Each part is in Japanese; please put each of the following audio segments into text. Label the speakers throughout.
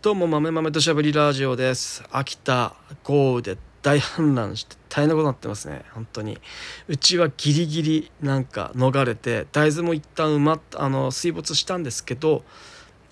Speaker 1: どうも豆豆としゃべりラジオです。秋田豪雨で大氾濫して大変なことになってますね。本当に。うちはギリギリなんか逃れて大豆も一旦埋まっあの水没したんですけど、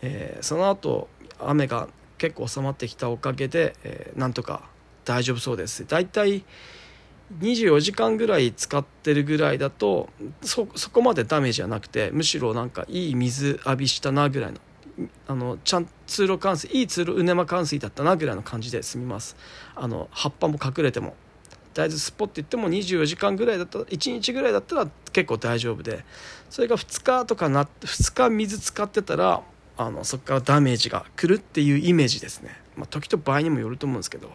Speaker 1: えー、その後雨が結構収まってきたおかげで、えー、なんとか大丈夫そうです。だいたい24時間ぐらい使ってるぐらいだとそこまでダメージはなくてむしろなんかいい水浴びしたなぐらいのあのちゃん通路冠水いい通路うねま冠水だったなぐらいの感じで済みます。あの葉っぱも隠れても。大豆スポって言っても24時間ぐらいだったら1日ぐらいだったら結構大丈夫で。それが2日とかな2日水使ってたらあのそこからダメージが来るっていうイメージですね、まあ、時と場合にもよると思うんですけど。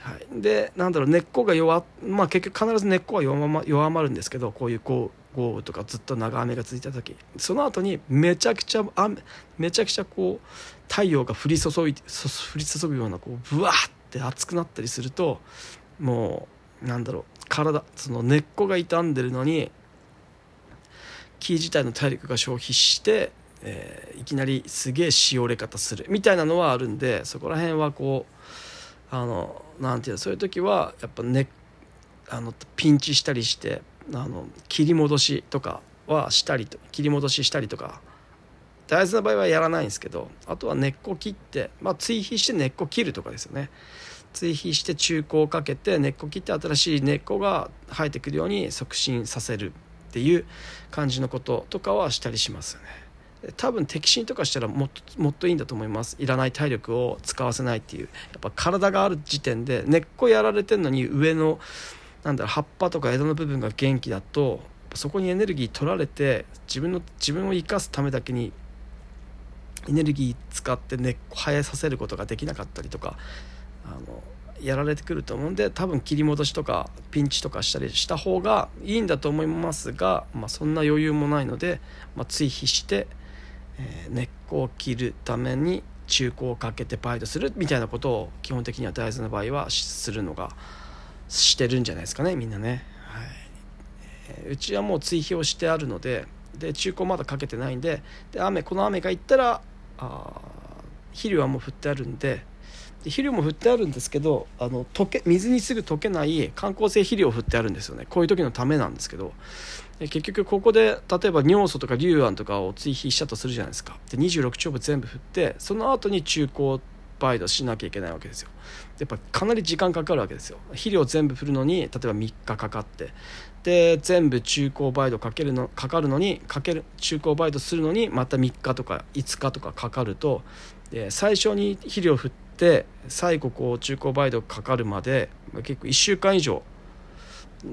Speaker 1: はい、でなんだろう根っこが弱まあ結局必ず根っこは弱ま弱まるんですけどこういう豪雨とかずっと長雨が続いた時その後にめちゃくちゃ雨めちゃくちゃこう太陽が降り注い降り注ぐようなこうブワーって熱くなったりするともうなんだろう体その根っこが傷んでるのに木自体の体力が消費して、えー、いきなりすげえしおれ方するみたいなのはあるんでそこら辺はこうあのなんていうのそういう時はやっぱねあのピンチしたりしてあの切り戻しとかはしたりと切り戻ししたりとか。大豆の場合はやらないんですけどあとは根っこ切って、まあ、追肥して根っこ切るとかですよね。追肥して中古をかけて根っこ切って新しい根っこが生えてくるように促進させるっていう感じのこととかはしたりしますよね。多分摘心とかしたらもっともっといいんだと思います。いらない体力を使わせないっていうやっぱ体がある時点で根っこやられてるのに上のなんだろ葉っぱとか枝の部分が元気だとそこにエネルギー取られて自分の自分を生かすためだけにエネルギー使って根っこ生えさせることができなかったりとかあのやられてくると思うんで多分切り戻しとかピンチとかしたりした方がいいんだと思いますが、まあ、そんな余裕もないので、まあ、追肥してえー、根っこを切るために中古をかけてバイトするみたいなことを基本的には大豆の場合はするのがしてるんじゃないですかねみんなね、はい。え、うちはもう追肥をしてあるのでで中古まだかけてないんでで雨この雨がいったらあ肥料はもう振ってあるんでで肥料も振ってあるんですけどあの溶け水にすぐ溶けない観光性肥料を振ってあるんですよね。こういう時のためなんですけど。結局ここで例えば尿素とか硫胺とかを追肥したとするじゃないですか。で26丁部全部振ってその後に中バイトしなきゃいけないわけですよ。やっぱかなり時間かかるわけですよ。肥料全部振るのに例えば3日かかって。で全部中高バイトかけるのかかるのにかける中高バイトするのにまた3日とか5日とかかかるとで最初に肥料振って最後こう中高バイトかかるまで結構1週間以上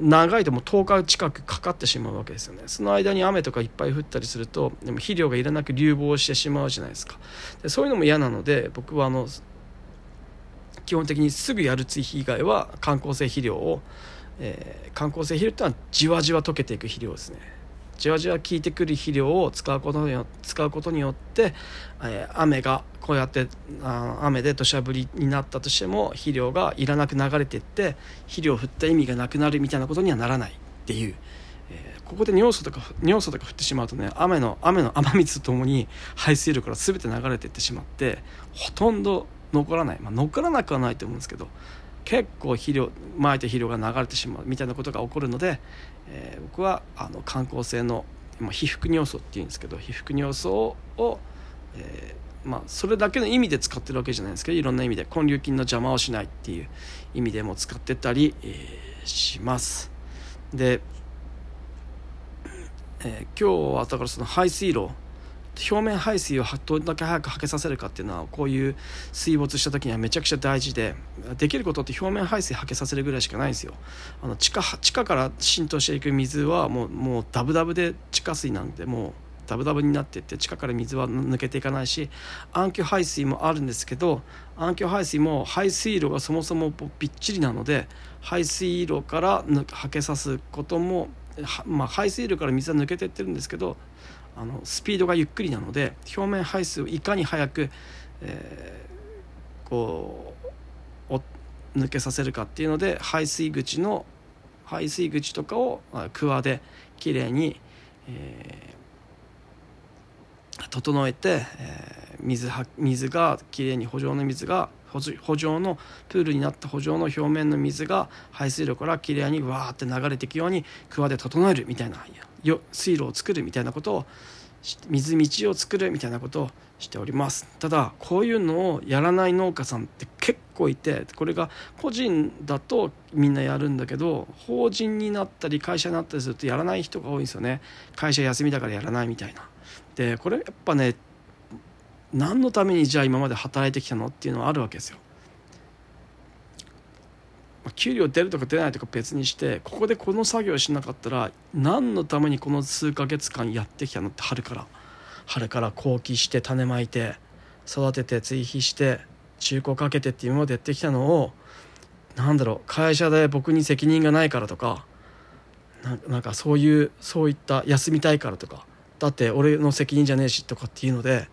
Speaker 1: 長いともう10日近くかかってしまうわけですよね。その間に雨とかいっぱい降ったりするとでも肥料がいらなく流亡してしまうじゃないですか。でそういうのも嫌なので僕はあの基本的にすぐやる追肥以外は観光性肥料を、えー、観光性肥料っていうのはじわじわ溶けていく肥料ですね。じわじわ効いてくる肥料を使うことによ使うことによって、え、雨がこうやってあ雨で土砂降りになったとしても肥料がいらなく流れていって肥料を振った意味がなくなるみたいなことにはならないっていう、えー、ここで尿素とか尿素とか降ってしまうとね雨の雨の雨水とともに排水量から全て流れていってしまってほとんど残らない、まあ、残らなくはないと思うんですけど結構肥料まいた肥料が流れてしまうみたいなことが起こるので、えー、僕はあの観光性の、まあ、被覆尿素っていうんですけど被覆尿素を、えー、まあ、それだけの意味で使ってるわけじゃないですけどいろんな意味で根粒菌の邪魔をしないっていう意味でも使ってたり、えー、します。で、え今日はだからその排水路表面排水をどれだけ早くはけさせるかっていうのはこういう水没した時にはめちゃくちゃ大事でできることって表面排水はけさせるぐらいしかないんですよ。あの地下地下から浸透していく水はもうもうダブダブで地下水なんでもうダブダブになっていって地下から水は抜けていかないし暗渠排水もあるんですけど暗渠排水も排水路がそもそもびっちりなので排水路からはけさすこともまあ、排水路から水は抜けていってるんですけどあのスピードがゆっくりなので表面排水をいかに早く、えー、こう抜けさせるかっていうので排水口の排水口とかをクワできれいに、え整えて、えー、水は水がきれいに補助の水が補助のプールになった補助の表面の水が排水路からきれいにわーって流れていくように桑で整えるみたいな水路を作るみたいなことを水道を作るみたいなことをしております。ただこういうのをやらない農家さんって結構いてこれが個人だとみんなやるんだけど法人になったり会社になったりするとやらない人が多いんですよね。会社休みだからやらないみたいな。でこれやっぱね何のためにじゃあ今まで働いてきたのっていうのはあるわけですよ。給料出るとか出ないとか別にしてここでこの作業しなかったら何のためにこの数ヶ月間やってきたのって春から。春から後期して種まいて育てて追肥して中古かけてって今までやってきたのをなんだろう会社で僕に責任がないからとかなんかそういうそういった休みたいからとかだって俺の責任じゃねえしとかっていうので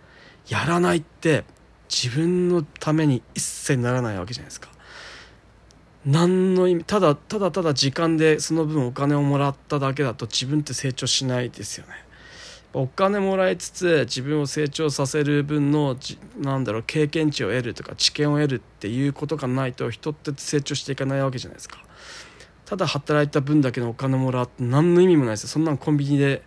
Speaker 1: やらないって自分のために一切ならないわけじゃないですか。何の意味ただただただ時間でその分お金をもらっただけだと自分って成長しないですよね。お金もらいつつ自分を成長させる分のなんだろう経験値を得るとか知見を得るっていうことがないと人って成長していかないわけじゃないですか。ただ働いた分だけのお金もらって何の意味もないですよ。そんなのコンビニで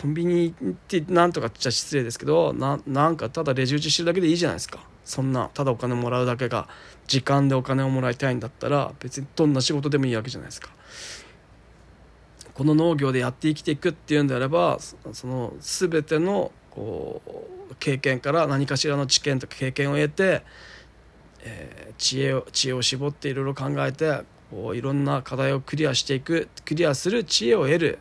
Speaker 1: コンビニってなんとかっちゃ失礼ですけどなんかただレジ打ちしてるだけでいいじゃないですかそんなただお金もらうだけが時間でお金をもらいたいんだったら別にどんな仕事でもいいわけじゃないですか。この農業でやって生きていくっていうんであればその全てのこう経験から何かしらの知見とか経験を得て、えー、知恵を知恵を絞っていろいろ考えてこういろんな課題をクリアしていくクリアする知恵を得る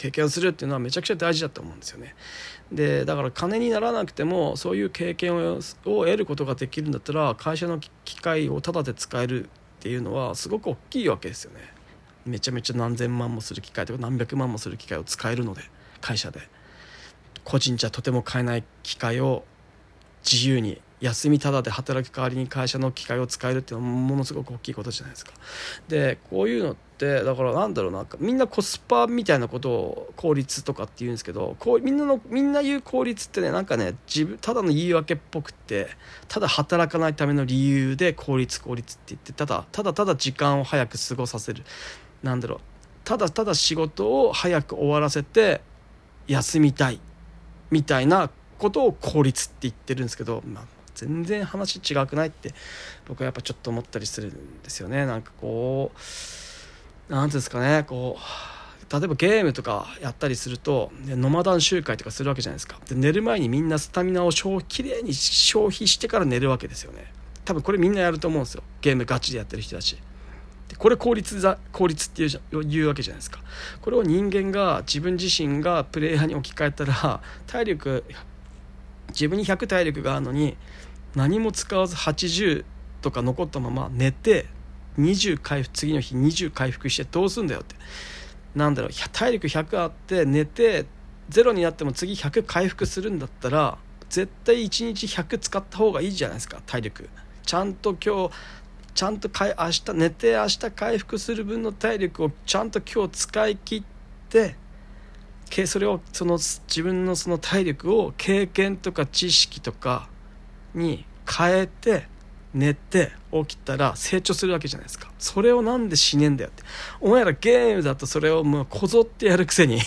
Speaker 1: 経験をするっていうのはめちゃくちゃ大事だと思うんですよね。でだから金にならなくてもそういう経験をを得ることができるんだったら会社の機械をタダで使えるっていうのはすごく大きいわけですよねめちゃめちゃ何千万もする機械とか何百万もする機械を使えるので会社で個人じゃとても買えない機械を自由に休みただで働く代わりに会社の機械を使えるっていうのはものすごく大きいことじゃないですか。でこういうのってだからなんだろうなみんなコスパみたいなことを効率とかって言うんですけどこうみんなのみんな言う効率ってねなんかね自分ただの言い訳っぽくってただ働かないための理由で効率効率って言ってただただただ時間を早く過ごさせる。なんだろう。ただただ仕事を早く終わらせて休みたい。みたいなことを効率って言ってるんですけど、まあ、全然話違くないって僕はやっぱちょっと思ったりするんですよね。なんかこう何ていうんですかね。こう例えばゲームとかやったりするとノマダン集会とかするわけじゃないですか。で寝る前にみんなスタミナを消きれいに消費してから寝るわけですよね。多分これみんなやると思うんですよ。ゲームガチでやってる人たち。これ効率だ効率っていう言うわけじゃないですか。これを人間が自分自身がプレイヤーに置き換えたら体力自分に100体力があるのに何も使わず80とか残ったまま寝て20回復次の日20回復してどうすんだよって。なんだろう体力100あって寝て0になっても次100回復するんだったら絶対1日100使った方がいいじゃないですか体力。ちゃんと今日ちゃんとかい明日寝て明日回復する分の体力をちゃんと今日使い切ってそれをその自分のその体力を経験とか知識とかに変えて寝て起きたら成長するわけじゃないですか。それをなんで死ねんだよって。お前らゲームだとそれをもうこぞってやるくせに。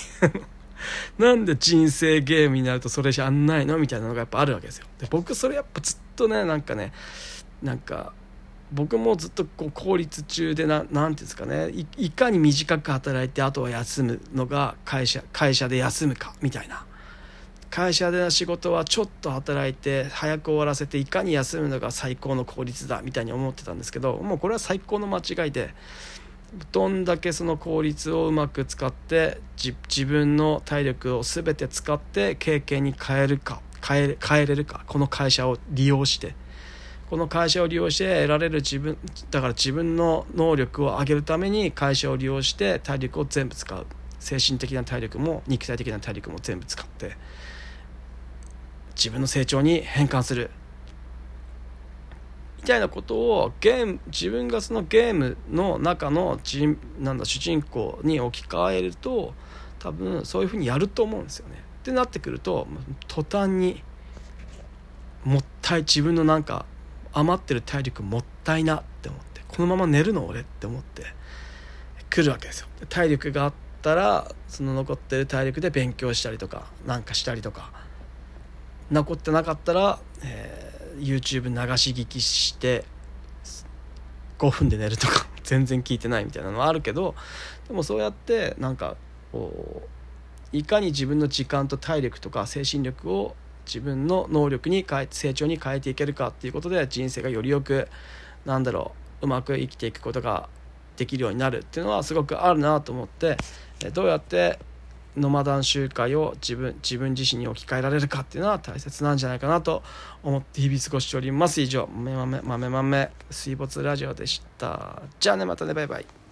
Speaker 1: なんで人生ゲームになるとそれじゃんないのみたいなのがやっぱあるわけですよ。で僕それやっぱずっとねなんかねなんか僕もずっとこう効率中で何て言うんですかね。いかに短く働いてあとは休むのが会社会社で休むかみたいな。会社での仕事はちょっと働いて早く終わらせていかに休むのが最高の効率だみたいに思ってたんですけどもうこれは最高の間違いでどんだけその効率をうまく使って自分の体力を全て使って経験に変えるか変え変えれるかこの会社を利用して。この会社を利用して得られる自分だから自分の能力を上げるために会社を利用して体力を全部使う。精神的な体力も肉体的な体力も全部使って自分の成長に変換するみたいなことをゲーム自分がそのゲームの中のなんだ主人公に置き換えると多分そういうふうにやると思うんですよね。ってなってくると途端にもったい自分のなんか余ってる体力もったいなって思ってこのまま寝るの俺って思って来るわけですよ。体力があったらその残ってる体力で勉強したりとかなんかしたりとか残ってなかったら、えー、YouTube 流し聞きして5分で寝るとか 全然聞いてないみたいなのはあるけどでもそうやってなんかこういかに自分の時間と体力とか精神力を自分の能力に変え成長に変えていけるかっていうことで人生がよりよくなんだろううまく生きていくことができるようになるっていうのはすごくあるなと思ってどうやってノマダン集会を自分自分自身に置き換えられるかっていうのは大切なんじゃないかなと思って日々過ごしております。以上豆豆豆豆水没ラジオでした。じゃあねまたねバイバイ。